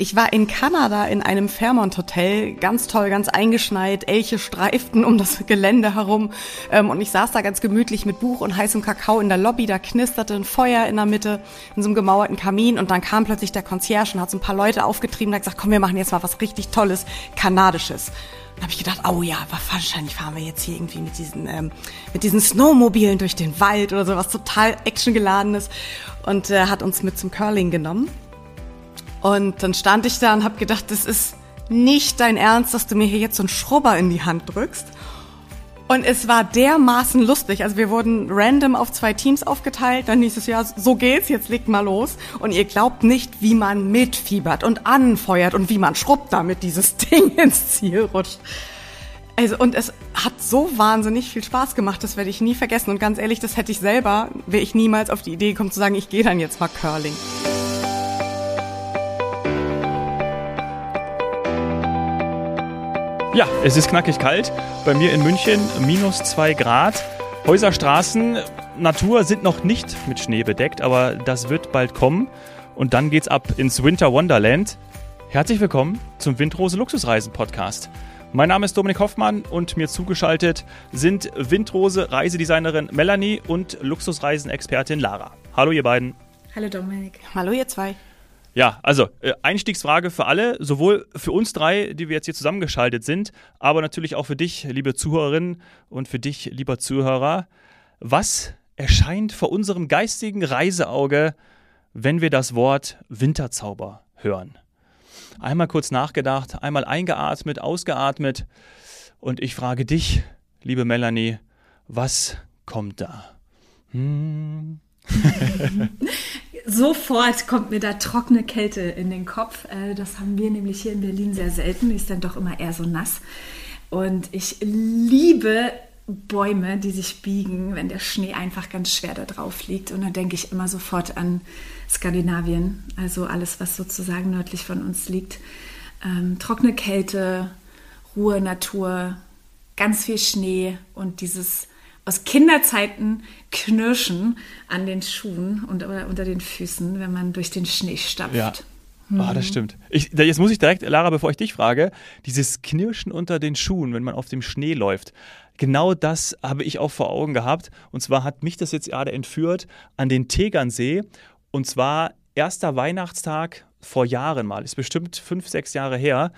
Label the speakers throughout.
Speaker 1: Ich war in Kanada in einem Fairmont Hotel, ganz toll, ganz eingeschneit, Elche streiften um das Gelände herum ähm, und ich saß da ganz gemütlich mit Buch und heißem Kakao in der Lobby, da knisterte ein Feuer in der Mitte, in so einem gemauerten Kamin und dann kam plötzlich der Concierge und hat so ein paar Leute aufgetrieben und hat gesagt, komm, wir machen jetzt mal was richtig Tolles, Kanadisches. Dann habe ich gedacht, oh ja, wahrscheinlich fahren wir jetzt hier irgendwie mit diesen, ähm, mit diesen Snowmobilen durch den Wald oder sowas total actiongeladenes und äh, hat uns mit zum Curling genommen. Und dann stand ich da und habe gedacht, das ist nicht dein Ernst, dass du mir hier jetzt so einen Schrubber in die Hand drückst. Und es war dermaßen lustig. Also wir wurden random auf zwei Teams aufgeteilt. Dann hieß es ja, so geht's, jetzt legt mal los. Und ihr glaubt nicht, wie man mitfiebert und anfeuert und wie man schrubbt, damit dieses Ding ins Ziel rutscht. Also, und es hat so wahnsinnig viel Spaß gemacht, das werde ich nie vergessen. Und ganz ehrlich, das hätte ich selber, wäre ich niemals auf die Idee gekommen zu sagen, ich gehe dann jetzt mal Curling.
Speaker 2: Ja, es ist knackig kalt. Bei mir in München minus zwei Grad. Häuserstraßen, Natur sind noch nicht mit Schnee bedeckt, aber das wird bald kommen. Und dann geht's ab ins Winter Wonderland. Herzlich willkommen zum Windrose Luxusreisen Podcast. Mein Name ist Dominik Hoffmann und mir zugeschaltet sind Windrose Reisedesignerin Melanie und Luxusreisenexpertin Lara. Hallo ihr beiden.
Speaker 1: Hallo Dominik. Hallo ihr zwei.
Speaker 2: Ja, also äh, Einstiegsfrage für alle, sowohl für uns drei, die wir jetzt hier zusammengeschaltet sind, aber natürlich auch für dich, liebe Zuhörerinnen und für dich, lieber Zuhörer. Was erscheint vor unserem geistigen Reiseauge, wenn wir das Wort Winterzauber hören? Einmal kurz nachgedacht, einmal eingeatmet, ausgeatmet und ich frage dich, liebe Melanie, was kommt da? Hm.
Speaker 3: Sofort kommt mir da trockene Kälte in den Kopf. Äh, das haben wir nämlich hier in Berlin sehr selten. Ist dann doch immer eher so nass. Und ich liebe Bäume, die sich biegen, wenn der Schnee einfach ganz schwer da drauf liegt. Und dann denke ich immer sofort an Skandinavien, also alles, was sozusagen nördlich von uns liegt. Ähm, trockene Kälte, Ruhe, Natur, ganz viel Schnee und dieses aus Kinderzeiten knirschen an den Schuhen und unter den Füßen, wenn man durch den Schnee stapft.
Speaker 2: Ja. Ah, das stimmt. Ich, jetzt muss ich direkt, Lara, bevor ich dich frage, dieses Knirschen unter den Schuhen, wenn man auf dem Schnee läuft, genau das habe ich auch vor Augen gehabt. Und zwar hat mich das jetzt gerade entführt an den Tegernsee. Und zwar erster Weihnachtstag vor Jahren mal, ist bestimmt fünf, sechs Jahre her.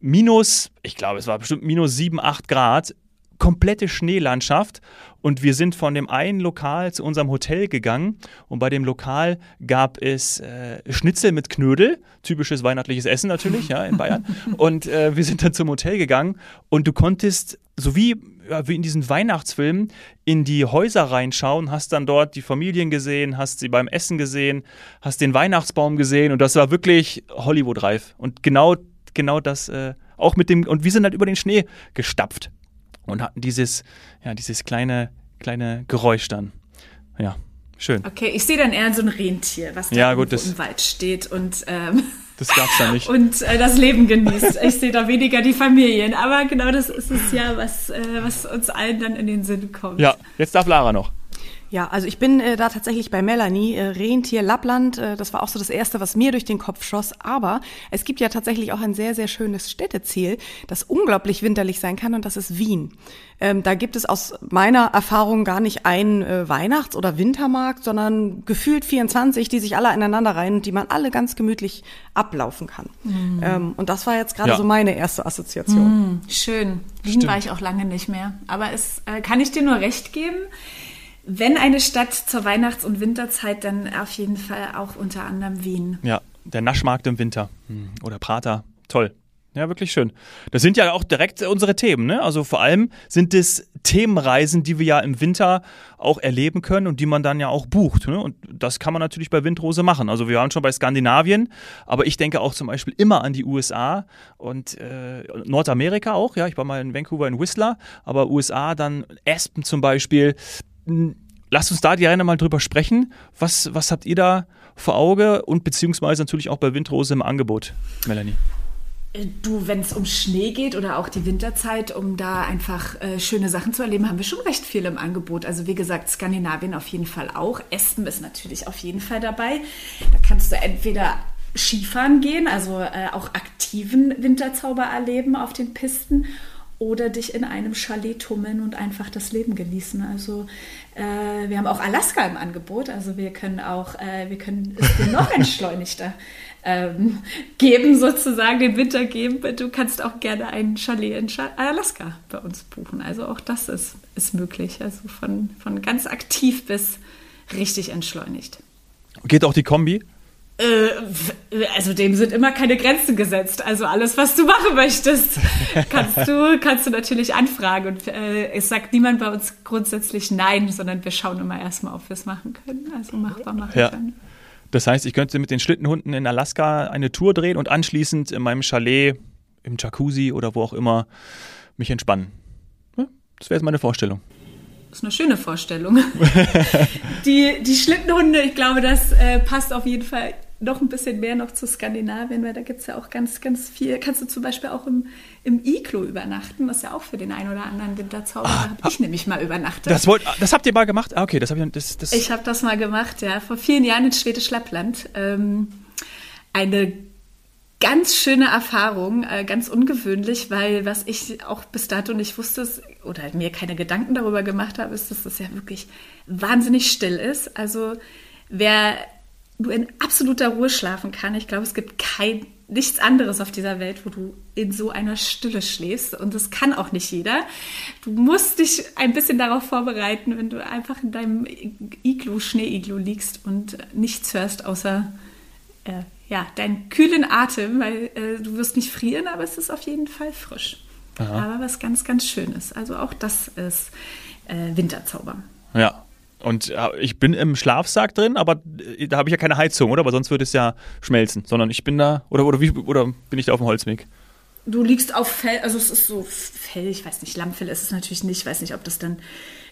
Speaker 2: Minus, ich glaube, es war bestimmt minus sieben, acht Grad komplette Schneelandschaft und wir sind von dem einen Lokal zu unserem Hotel gegangen und bei dem Lokal gab es äh, Schnitzel mit Knödel, typisches weihnachtliches Essen natürlich, ja, in Bayern. Und äh, wir sind dann zum Hotel gegangen und du konntest, so wie, ja, wie in diesen Weihnachtsfilmen, in die Häuser reinschauen, hast dann dort die Familien gesehen, hast sie beim Essen gesehen, hast den Weihnachtsbaum gesehen und das war wirklich Hollywood-reif. Und genau, genau das, äh, auch mit dem, und wir sind halt über den Schnee gestapft und hatten dieses, ja, dieses kleine, kleine Geräusch dann. Ja, schön.
Speaker 3: Okay, ich sehe dann eher so ein Rentier, was da
Speaker 2: ja, gut, das,
Speaker 3: im Wald steht und ähm,
Speaker 2: das gab's da nicht.
Speaker 3: Und äh, das Leben genießt. Ich sehe da weniger die Familien, aber genau das ist es ja, was, äh, was uns allen dann in den Sinn kommt.
Speaker 2: Ja, jetzt darf Lara noch.
Speaker 1: Ja, also ich bin äh, da tatsächlich bei Melanie, äh, Rentier Lappland, äh, das war auch so das Erste, was mir durch den Kopf schoss. Aber es gibt ja tatsächlich auch ein sehr, sehr schönes Städteziel, das unglaublich winterlich sein kann und das ist Wien. Ähm, da gibt es aus meiner Erfahrung gar nicht einen äh, Weihnachts- oder Wintermarkt, sondern gefühlt 24, die sich alle aneinander rein und die man alle ganz gemütlich ablaufen kann. Mhm. Ähm, und das war jetzt gerade ja. so meine erste Assoziation.
Speaker 3: Mhm, schön. Wien war ich auch lange nicht mehr. Aber es äh, kann ich dir nur recht geben. Wenn eine Stadt zur Weihnachts- und Winterzeit, dann auf jeden Fall auch unter anderem Wien.
Speaker 2: Ja, der Naschmarkt im Winter hm, oder Prater. Toll. Ja, wirklich schön. Das sind ja auch direkt unsere Themen. Ne? Also vor allem sind es Themenreisen, die wir ja im Winter auch erleben können und die man dann ja auch bucht. Ne? Und das kann man natürlich bei Windrose machen. Also wir waren schon bei Skandinavien, aber ich denke auch zum Beispiel immer an die USA und äh, Nordamerika auch. Ja, ich war mal in Vancouver in Whistler, aber USA dann Aspen zum Beispiel lasst uns da gerne mal drüber sprechen. Was, was habt ihr da vor Auge und beziehungsweise natürlich auch bei Windrose im Angebot, Melanie?
Speaker 3: Äh, du, wenn es um Schnee geht oder auch die Winterzeit, um da einfach äh, schöne Sachen zu erleben, haben wir schon recht viel im Angebot. Also wie gesagt, Skandinavien auf jeden Fall auch. Espen ist natürlich auf jeden Fall dabei. Da kannst du entweder Skifahren gehen, also äh, auch aktiven Winterzauber erleben auf den Pisten oder dich in einem Chalet tummeln und einfach das Leben genießen. Also äh, wir haben auch Alaska im Angebot, also wir können auch, äh, wir können es dir noch entschleunigter ähm, geben, sozusagen den Winter geben. Du kannst auch gerne ein Chalet in Alaska bei uns buchen. Also auch das ist, ist möglich. Also von, von ganz aktiv bis richtig entschleunigt.
Speaker 2: Geht auch die Kombi?
Speaker 3: Äh, also dem sind immer keine Grenzen gesetzt. Also alles, was du machen möchtest, kannst du, kannst du natürlich anfragen. Und äh, es sagt niemand bei uns grundsätzlich nein, sondern wir schauen immer erstmal, ob wir es machen können. Also machbar machen ja. können.
Speaker 2: Das heißt, ich könnte mit den Schlittenhunden in Alaska eine Tour drehen und anschließend in meinem Chalet, im Jacuzzi oder wo auch immer mich entspannen. Das wäre jetzt meine Vorstellung.
Speaker 3: Das ist eine schöne Vorstellung. die, die Schlittenhunde, ich glaube, das äh, passt auf jeden Fall noch ein bisschen mehr noch zu Skandinavien, weil da gibt es ja auch ganz, ganz viel. Kannst du zum Beispiel auch im, im Iglo übernachten, was ja auch für den einen oder anderen Winterzauber ah, habe ich nämlich mal übernachtet.
Speaker 2: Das, wollt, das habt ihr mal gemacht? Ah, okay, das habe ich. Das, das
Speaker 3: ich habe das mal gemacht, ja, vor vielen Jahren in Schwedisch Lappland. Ähm, eine ganz schöne Erfahrung, äh, ganz ungewöhnlich, weil was ich auch bis dato nicht wusste oder halt mir keine Gedanken darüber gemacht habe, ist, dass es ja wirklich wahnsinnig still ist. Also wer du in absoluter Ruhe schlafen kann. Ich glaube, es gibt kein nichts anderes auf dieser Welt, wo du in so einer Stille schläfst. Und das kann auch nicht jeder. Du musst dich ein bisschen darauf vorbereiten, wenn du einfach in deinem Iglu, Schneeiglu liegst und nichts hörst, außer äh, ja, deinen kühlen Atem, weil äh, du wirst nicht frieren, aber es ist auf jeden Fall frisch. Aha. Aber was ganz, ganz Schönes. Also auch das ist äh, Winterzauber.
Speaker 2: Ja, und ich bin im Schlafsack drin, aber äh, da habe ich ja keine Heizung, oder? Aber sonst würde es ja schmelzen. Sondern ich bin da, oder, oder, wie, oder bin ich da auf dem Holzweg?
Speaker 3: Du liegst auf Fell, also es ist so Fell, ich weiß nicht, Lammfell ist es natürlich nicht, ich weiß nicht, ob das dann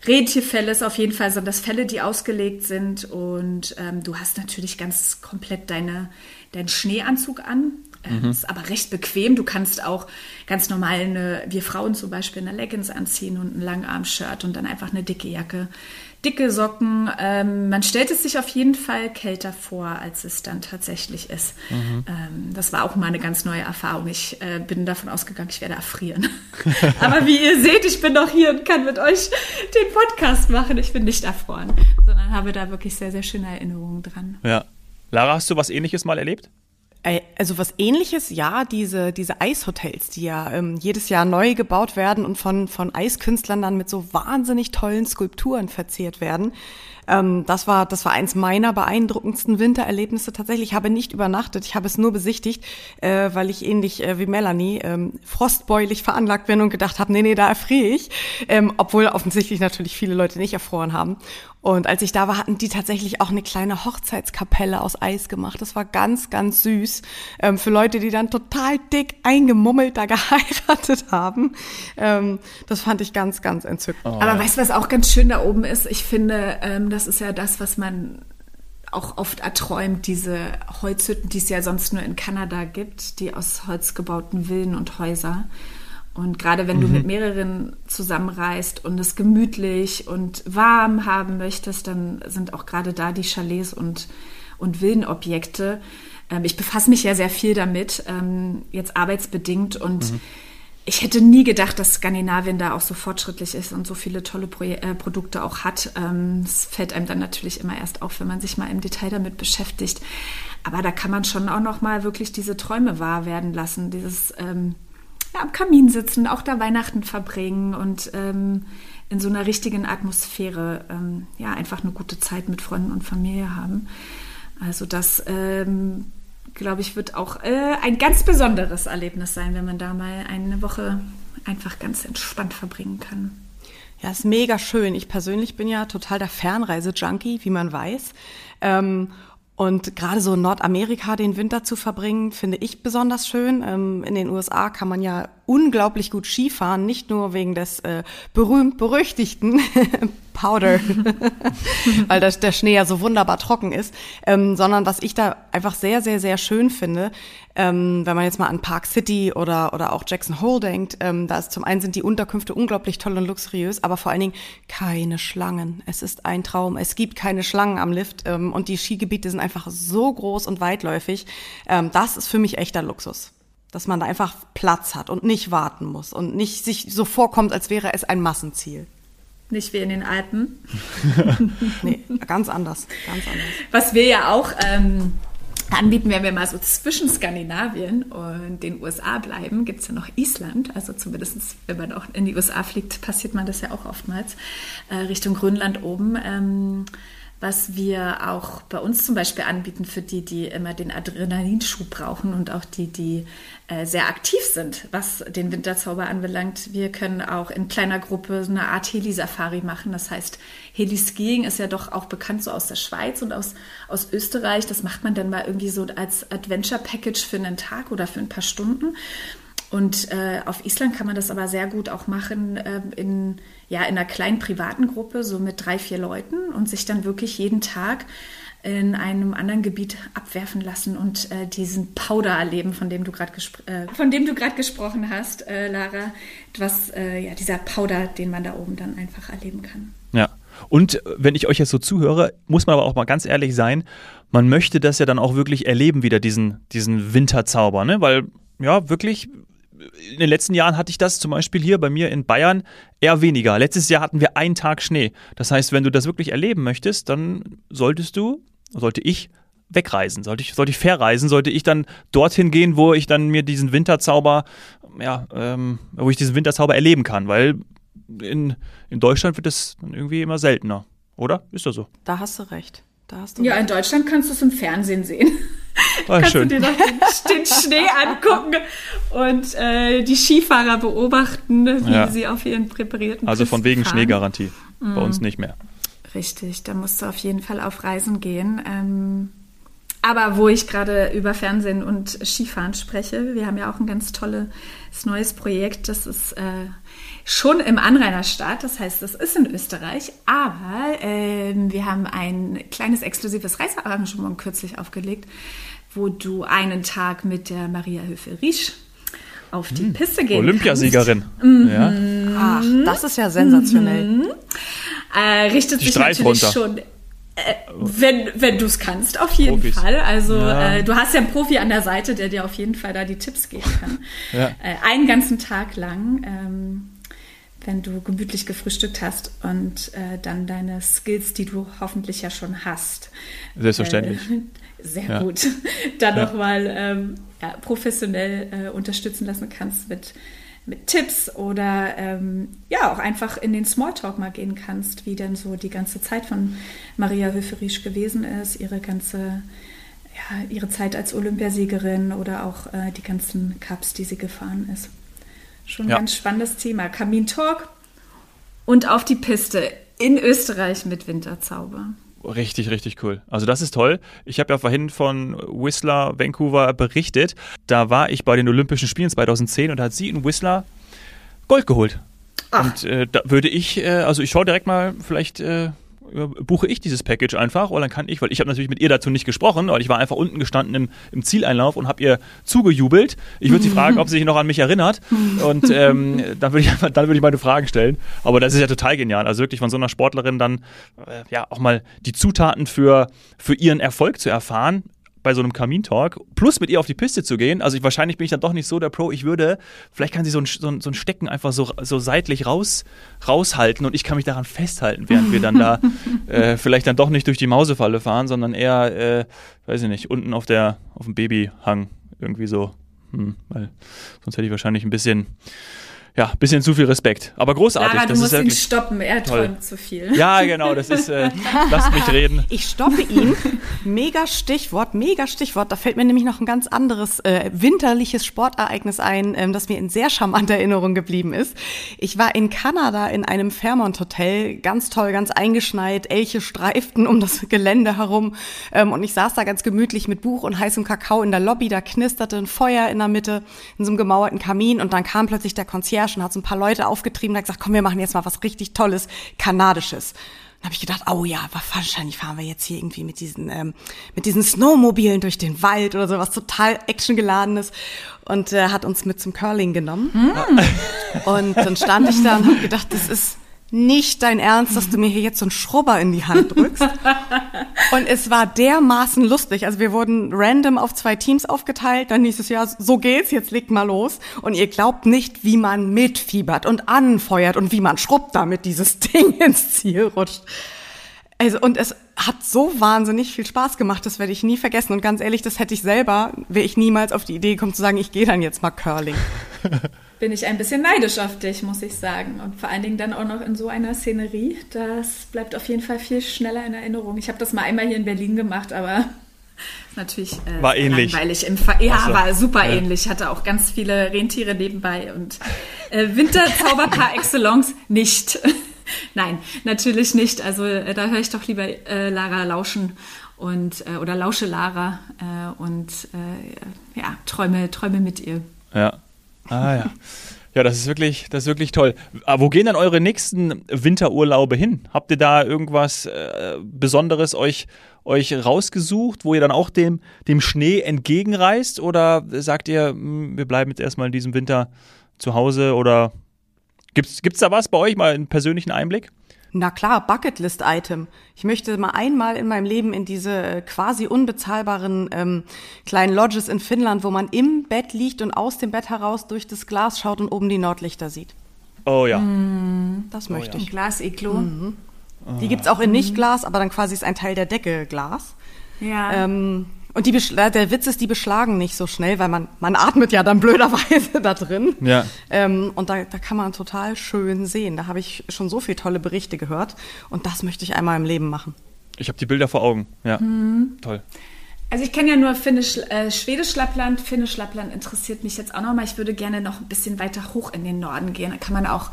Speaker 3: Rentierfell ist. Auf jeden Fall sind das Fälle, die ausgelegt sind und ähm, du hast natürlich ganz komplett deine, deinen Schneeanzug an. Ähm, mhm. Ist aber recht bequem. Du kannst auch ganz normal eine, wir Frauen zum Beispiel eine Leggings anziehen und ein Langarm-Shirt und dann einfach eine dicke Jacke dicke Socken. Ähm, man stellt es sich auf jeden Fall kälter vor, als es dann tatsächlich ist. Mhm. Ähm, das war auch mal eine ganz neue Erfahrung. Ich äh, bin davon ausgegangen, ich werde erfrieren. Aber wie ihr seht, ich bin noch hier und kann mit euch den Podcast machen. Ich bin nicht erfroren, sondern habe da wirklich sehr, sehr schöne Erinnerungen dran.
Speaker 2: Ja. Lara, hast du was ähnliches mal erlebt?
Speaker 1: Also was ähnliches, ja, diese, diese Eishotels, die ja ähm, jedes Jahr neu gebaut werden und von, von Eiskünstlern dann mit so wahnsinnig tollen Skulpturen verziert werden. Ähm, das war, das war eins meiner beeindruckendsten Wintererlebnisse tatsächlich. Ich habe nicht übernachtet, ich habe es nur besichtigt, äh, weil ich ähnlich äh, wie Melanie ähm, frostbeulig veranlagt bin und gedacht habe, nee, nee, da erfriere ich. Ähm, obwohl offensichtlich natürlich viele Leute nicht erfroren haben. Und als ich da war, hatten die tatsächlich auch eine kleine Hochzeitskapelle aus Eis gemacht. Das war ganz, ganz süß. Ähm, für Leute, die dann total dick eingemummelt da geheiratet haben. Ähm, das fand ich ganz, ganz entzückend.
Speaker 3: Oh, Aber ja. weißt du, was auch ganz schön da oben ist? Ich finde, ähm, das ist ja das, was man auch oft erträumt, diese Holzhütten, die es ja sonst nur in Kanada gibt, die aus Holz gebauten Villen und Häuser. Und gerade wenn mhm. du mit mehreren zusammenreist und es gemütlich und warm haben möchtest, dann sind auch gerade da die Chalets und, und Villenobjekte. Ähm, ich befasse mich ja sehr viel damit, ähm, jetzt arbeitsbedingt und mhm ich hätte nie gedacht, dass Skandinavien da auch so fortschrittlich ist und so viele tolle Pro äh, Produkte auch hat. Ähm, es fällt einem dann natürlich immer erst auf, wenn man sich mal im Detail damit beschäftigt. Aber da kann man schon auch noch mal wirklich diese Träume wahr werden lassen, dieses ähm, ja, am Kamin sitzen, auch da Weihnachten verbringen und ähm, in so einer richtigen Atmosphäre ähm, ja einfach eine gute Zeit mit Freunden und Familie haben. Also das ähm, glaube ich, wird auch äh, ein ganz besonderes Erlebnis sein, wenn man da mal eine Woche einfach ganz entspannt verbringen kann.
Speaker 1: Ja, ist mega schön. Ich persönlich bin ja total der Fernreise-Junkie, wie man weiß. Ähm, und gerade so in Nordamerika den Winter zu verbringen, finde ich besonders schön. Ähm, in den USA kann man ja unglaublich gut Skifahren, nicht nur wegen des äh, berühmt-berüchtigten Powder, weil das, der Schnee ja so wunderbar trocken ist, ähm, sondern was ich da einfach sehr, sehr, sehr schön finde, ähm, wenn man jetzt mal an Park City oder, oder auch Jackson Hole denkt, ähm, da ist zum einen sind die Unterkünfte unglaublich toll und luxuriös, aber vor allen Dingen keine Schlangen. Es ist ein Traum. Es gibt keine Schlangen am Lift ähm, und die Skigebiete sind einfach so groß und weitläufig. Ähm, das ist für mich echter Luxus dass man da einfach Platz hat und nicht warten muss und nicht sich so vorkommt, als wäre es ein Massenziel.
Speaker 3: Nicht wie in den Alpen.
Speaker 1: nee, ganz anders, ganz anders.
Speaker 3: Was wir ja auch ähm, anbieten, wenn wir mal so zwischen Skandinavien und den USA bleiben, gibt es ja noch Island. Also zumindest, wenn man auch in die USA fliegt, passiert man das ja auch oftmals. Äh, Richtung Grönland oben. Ähm, was wir auch bei uns zum Beispiel anbieten für die, die immer den Adrenalinschub brauchen und auch die, die äh, sehr aktiv sind, was den Winterzauber anbelangt. Wir können auch in kleiner Gruppe eine Art Heli-Safari machen. Das heißt, Heli-Skiing ist ja doch auch bekannt so aus der Schweiz und aus, aus Österreich. Das macht man dann mal irgendwie so als Adventure-Package für einen Tag oder für ein paar Stunden. Und äh, auf Island kann man das aber sehr gut auch machen äh, in, ja, in einer kleinen privaten Gruppe, so mit drei, vier Leuten und sich dann wirklich jeden Tag in einem anderen Gebiet abwerfen lassen und äh, diesen Powder erleben, von dem du gerade äh, von dem du gerade gesprochen hast, äh, Lara, was äh, ja dieser Powder, den man da oben dann einfach erleben kann.
Speaker 2: Ja. Und wenn ich euch jetzt so zuhöre, muss man aber auch mal ganz ehrlich sein, man möchte das ja dann auch wirklich erleben, wieder diesen, diesen Winterzauber, ne? Weil ja, wirklich in den letzten Jahren hatte ich das zum Beispiel hier bei mir in Bayern eher weniger. Letztes Jahr hatten wir einen Tag Schnee. Das heißt, wenn du das wirklich erleben möchtest, dann solltest du, sollte ich wegreisen, sollte ich, sollte ich verreisen, sollte ich dann dorthin gehen, wo ich dann mir diesen Winterzauber, ja, ähm, wo ich diesen Winterzauber erleben kann, weil in, in Deutschland wird das irgendwie immer seltener, oder? Ist das so?
Speaker 1: Da hast du recht.
Speaker 3: ja, in Deutschland kannst du es im Fernsehen sehen. Ah, Kannst schön. du dir noch den, den Schnee angucken und äh, die Skifahrer beobachten, wie ja. sie auf ihren präparierten
Speaker 2: Also von wegen fahren. Schneegarantie. Mhm. Bei uns nicht mehr.
Speaker 3: Richtig, da musst du auf jeden Fall auf Reisen gehen. Ähm, aber wo ich gerade über Fernsehen und Skifahren spreche, wir haben ja auch ein ganz tolles neues Projekt, das ist äh, schon im Anrainerstaat, das heißt, das ist in Österreich, aber äh, wir haben ein kleines exklusives Reisearrangement kürzlich aufgelegt, wo du einen Tag mit der Maria Höfe-Riesch auf die hm. Piste gehen
Speaker 2: Olympiasiegerin.
Speaker 1: Mhm. Ja. Ach, das ist ja sensationell. Mhm.
Speaker 3: Äh, richtet die sich natürlich runter. schon äh, wenn wenn du es kannst, auf jeden Profis. Fall. Also ja. äh, du hast ja einen Profi an der Seite, der dir auf jeden Fall da die Tipps geben kann. ja. äh, einen ganzen Tag lang. Ähm, wenn du gemütlich gefrühstückt hast und äh, dann deine Skills, die du hoffentlich ja schon hast.
Speaker 2: Selbstverständlich.
Speaker 3: Äh, sehr ja. gut. Dann ja. nochmal ähm, professionell äh, unterstützen lassen kannst mit, mit Tipps oder ähm, ja, auch einfach in den Smalltalk mal gehen kannst, wie denn so die ganze Zeit von Maria Höferisch gewesen ist, ihre ganze ja, ihre Zeit als Olympiasiegerin oder auch äh, die ganzen Cups, die sie gefahren ist. Schon ein ja. ganz spannendes Thema. Kamin Talk und auf die Piste in Österreich mit Winterzauber.
Speaker 2: Richtig, richtig cool. Also das ist toll. Ich habe ja vorhin von Whistler Vancouver berichtet. Da war ich bei den Olympischen Spielen 2010 und da hat sie in Whistler Gold geholt. Ach. Und äh, da würde ich, äh, also ich schaue direkt mal vielleicht äh, buche ich dieses Package einfach und dann kann ich, weil ich habe natürlich mit ihr dazu nicht gesprochen, weil ich war einfach unten gestanden im, im Zieleinlauf und habe ihr zugejubelt. Ich würde sie fragen, ob sie sich noch an mich erinnert und ähm, dann würde ich, dann würde ich meine Fragen stellen. Aber das ist ja total genial. Also wirklich von so einer Sportlerin dann äh, ja auch mal die Zutaten für, für ihren Erfolg zu erfahren bei so einem Kamintalk, plus mit ihr auf die Piste zu gehen. Also ich, wahrscheinlich bin ich dann doch nicht so der Pro. Ich würde, vielleicht kann sie so ein, so ein, so ein Stecken einfach so, so seitlich raus, raushalten und ich kann mich daran festhalten, während wir dann da äh, vielleicht dann doch nicht durch die Mausefalle fahren, sondern eher, äh, weiß ich nicht, unten auf der, auf dem Babyhang irgendwie so. Hm, weil sonst hätte ich wahrscheinlich ein bisschen ja, bisschen zu viel Respekt. Aber großartig.
Speaker 3: Lara,
Speaker 2: das
Speaker 3: du musst
Speaker 2: ist
Speaker 3: ihn stoppen, er toll. träumt zu viel.
Speaker 2: Ja, genau, das ist, äh, lasst mich reden.
Speaker 1: Ich stoppe ihn. Mega Stichwort, mega Stichwort. Da fällt mir nämlich noch ein ganz anderes äh, winterliches Sportereignis ein, ähm, das mir in sehr charmanter Erinnerung geblieben ist. Ich war in Kanada in einem Fairmont Hotel, ganz toll, ganz eingeschneit, Elche streiften um das Gelände herum ähm, und ich saß da ganz gemütlich mit Buch und heißem Kakao in der Lobby, da knisterte ein Feuer in der Mitte, in so einem gemauerten Kamin und dann kam plötzlich der Konzert herrschen, hat so ein paar Leute aufgetrieben, hat gesagt, komm, wir machen jetzt mal was richtig Tolles, Kanadisches. Dann habe ich gedacht, oh ja, wahrscheinlich fahren wir jetzt hier irgendwie mit diesen, ähm, mit diesen Snowmobilen durch den Wald oder sowas total actiongeladenes und äh, hat uns mit zum Curling genommen. Mm. Und dann stand ich da und habe gedacht, das ist nicht dein Ernst, dass du mir hier jetzt so einen Schrubber in die Hand drückst. und es war dermaßen lustig. Also wir wurden random auf zwei Teams aufgeteilt. Dann hieß es ja, so geht's, jetzt legt mal los. Und ihr glaubt nicht, wie man mitfiebert und anfeuert und wie man schrubbt, damit dieses Ding ins Ziel rutscht. Also, und es hat so wahnsinnig viel Spaß gemacht, das werde ich nie vergessen. Und ganz ehrlich, das hätte ich selber, wäre ich niemals auf die Idee gekommen zu sagen, ich gehe dann jetzt mal Curling.
Speaker 3: bin ich ein bisschen neidisch auf dich, muss ich sagen. Und vor allen Dingen dann auch noch in so einer Szenerie. Das bleibt auf jeden Fall viel schneller in Erinnerung. Ich habe das mal einmal hier in Berlin gemacht, aber natürlich
Speaker 2: äh, war ähnlich.
Speaker 3: langweilig. Im Fa ja, so. war super ja. ähnlich. Hatte auch ganz viele Rentiere nebenbei und äh, Winterzauber par excellence nicht. Nein, natürlich nicht. Also äh, da höre ich doch lieber äh, Lara lauschen und äh, oder lausche Lara äh, und äh, ja träume träume mit ihr.
Speaker 2: Ja. Ah ja. Ja, das ist wirklich, das ist wirklich toll. Aber wo gehen dann eure nächsten Winterurlaube hin? Habt ihr da irgendwas äh, Besonderes euch, euch rausgesucht, wo ihr dann auch dem, dem Schnee entgegenreist? Oder sagt ihr, hm, wir bleiben jetzt erstmal in diesem Winter zu Hause? Oder gibt es da was bei euch, mal einen persönlichen Einblick?
Speaker 1: Na klar, Bucketlist-Item. Ich möchte mal einmal in meinem Leben in diese äh, quasi unbezahlbaren ähm, kleinen Lodges in Finnland, wo man im Bett liegt und aus dem Bett heraus durch das Glas schaut und oben die Nordlichter sieht.
Speaker 2: Oh ja.
Speaker 1: Mm, das oh, möchte
Speaker 3: ja.
Speaker 1: ich.
Speaker 3: Glas-Iglo.
Speaker 1: Mhm. Oh. Die gibt's auch in Nicht-Glas, aber dann quasi ist ein Teil der Decke Glas.
Speaker 3: Ja.
Speaker 1: Ähm, und die der Witz ist, die beschlagen nicht so schnell, weil man, man atmet ja dann blöderweise da drin.
Speaker 2: Ja.
Speaker 1: Ähm, und da, da kann man total schön sehen. Da habe ich schon so viele tolle Berichte gehört. Und das möchte ich einmal im Leben machen.
Speaker 2: Ich habe die Bilder vor Augen. Ja, mhm. toll.
Speaker 3: Also ich kenne ja nur Finnisch, äh, Schwedisch Lappland. Finnisch Lappland interessiert mich jetzt auch nochmal. Ich würde gerne noch ein bisschen weiter hoch in den Norden gehen. Da kann man auch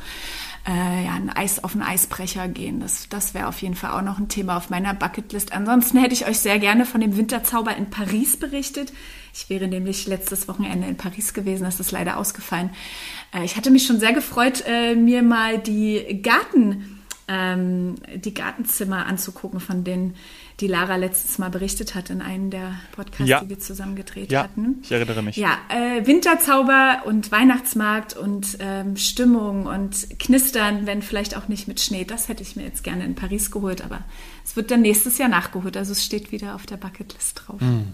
Speaker 3: äh, ja, ein Eis auf einen Eisbrecher gehen. Das, das wäre auf jeden Fall auch noch ein Thema auf meiner Bucketlist. Ansonsten hätte ich euch sehr gerne von dem Winterzauber in Paris berichtet. Ich wäre nämlich letztes Wochenende in Paris gewesen, das ist leider ausgefallen. Äh, ich hatte mich schon sehr gefreut, äh, mir mal die Garten, ähm, die Gartenzimmer anzugucken, von denen die Lara letztes Mal berichtet hat in einem der Podcasts, ja. die wir zusammen gedreht
Speaker 2: ja,
Speaker 3: hatten.
Speaker 2: Ich erinnere mich.
Speaker 3: Ja, äh, Winterzauber und Weihnachtsmarkt und ähm, Stimmung und Knistern, wenn vielleicht auch nicht mit Schnee. Das hätte ich mir jetzt gerne in Paris geholt, aber es wird dann nächstes Jahr nachgeholt. Also es steht wieder auf der Bucketlist drauf.
Speaker 2: Hm.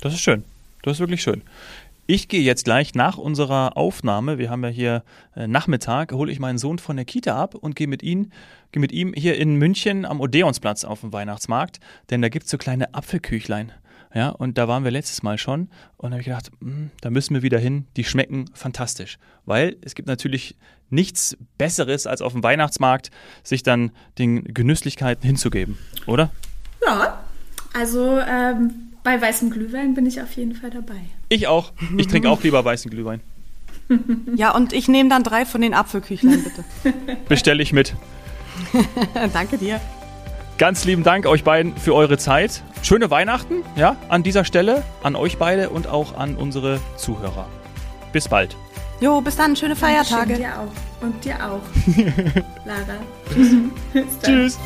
Speaker 2: Das ist schön. Das ist wirklich schön. Ich gehe jetzt gleich nach unserer Aufnahme, wir haben ja hier äh, Nachmittag, hole ich meinen Sohn von der Kita ab und gehe mit, ihn, gehe mit ihm hier in München am Odeonsplatz auf dem Weihnachtsmarkt, denn da gibt es so kleine Apfelküchlein. Ja, und da waren wir letztes Mal schon und habe ich gedacht, hm, da müssen wir wieder hin, die schmecken fantastisch. Weil es gibt natürlich nichts Besseres, als auf dem Weihnachtsmarkt sich dann den Genüsslichkeiten hinzugeben, oder?
Speaker 3: Ja, also ähm, bei weißem Glühwein bin ich auf jeden Fall dabei.
Speaker 2: Ich auch. Ich trinke auch lieber weißen Glühwein.
Speaker 1: Ja, und ich nehme dann drei von den Apfelküchlein, bitte.
Speaker 2: Bestelle ich mit.
Speaker 1: Danke dir.
Speaker 2: Ganz lieben Dank euch beiden für eure Zeit. Schöne Weihnachten, ja, an dieser Stelle, an euch beide und auch an unsere Zuhörer. Bis bald.
Speaker 1: Jo, bis dann, schöne Feiertage.
Speaker 3: Dir auch. Und dir auch. Lara. Tschüss.
Speaker 2: Tschüss.